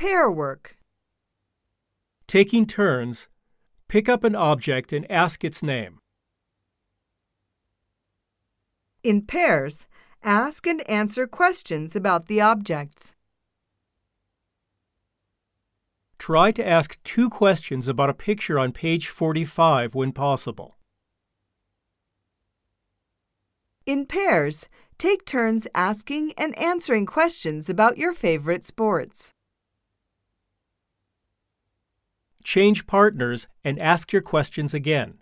Pair work. Taking turns, pick up an object and ask its name. In pairs, ask and answer questions about the objects. Try to ask two questions about a picture on page 45 when possible. In pairs, take turns asking and answering questions about your favorite sports. Change partners and ask your questions again.